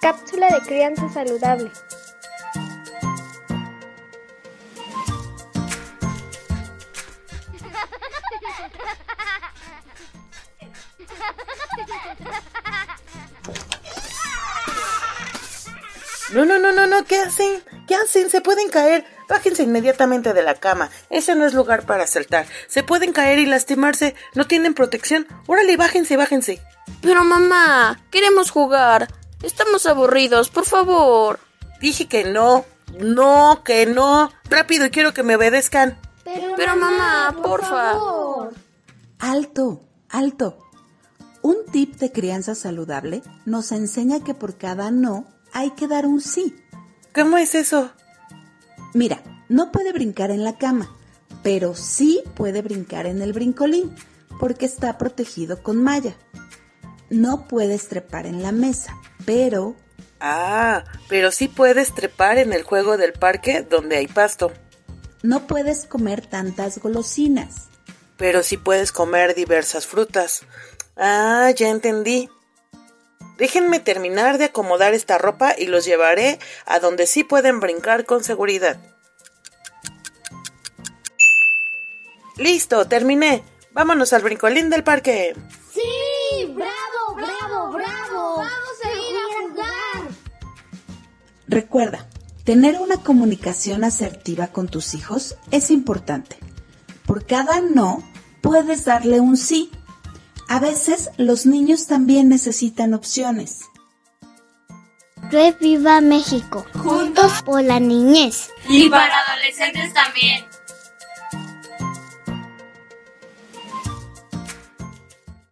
Cápsula de crianza saludable. No, no, no, no, no, ¿qué hacen? ¿Qué hacen? Se pueden caer. Bájense inmediatamente de la cama. Ese no es lugar para saltar. Se pueden caer y lastimarse. No tienen protección. Órale, bájense, bájense. Pero mamá, queremos jugar. Estamos aburridos, por favor. Dije que no. No, que no. Rápido, quiero que me obedezcan. Pero, mamá, porfa. Alto, alto. Un tip de crianza saludable nos enseña que por cada no hay que dar un sí. ¿Cómo es eso? Mira, no puede brincar en la cama, pero sí puede brincar en el brincolín, porque está protegido con malla. No puedes trepar en la mesa, pero... Ah, pero sí puedes trepar en el juego del parque donde hay pasto. No puedes comer tantas golosinas. Pero sí puedes comer diversas frutas. Ah, ya entendí. Déjenme terminar de acomodar esta ropa y los llevaré a donde sí pueden brincar con seguridad. Listo, terminé. Vámonos al brincolín del parque. ¡Sí! ¡Bravo, bravo, bravo! ¡Vamos a! Recuerda, tener una comunicación asertiva con tus hijos es importante. Por cada no, puedes darle un sí. A veces los niños también necesitan opciones. Reviva México. Juntos por la niñez. Y para adolescentes también.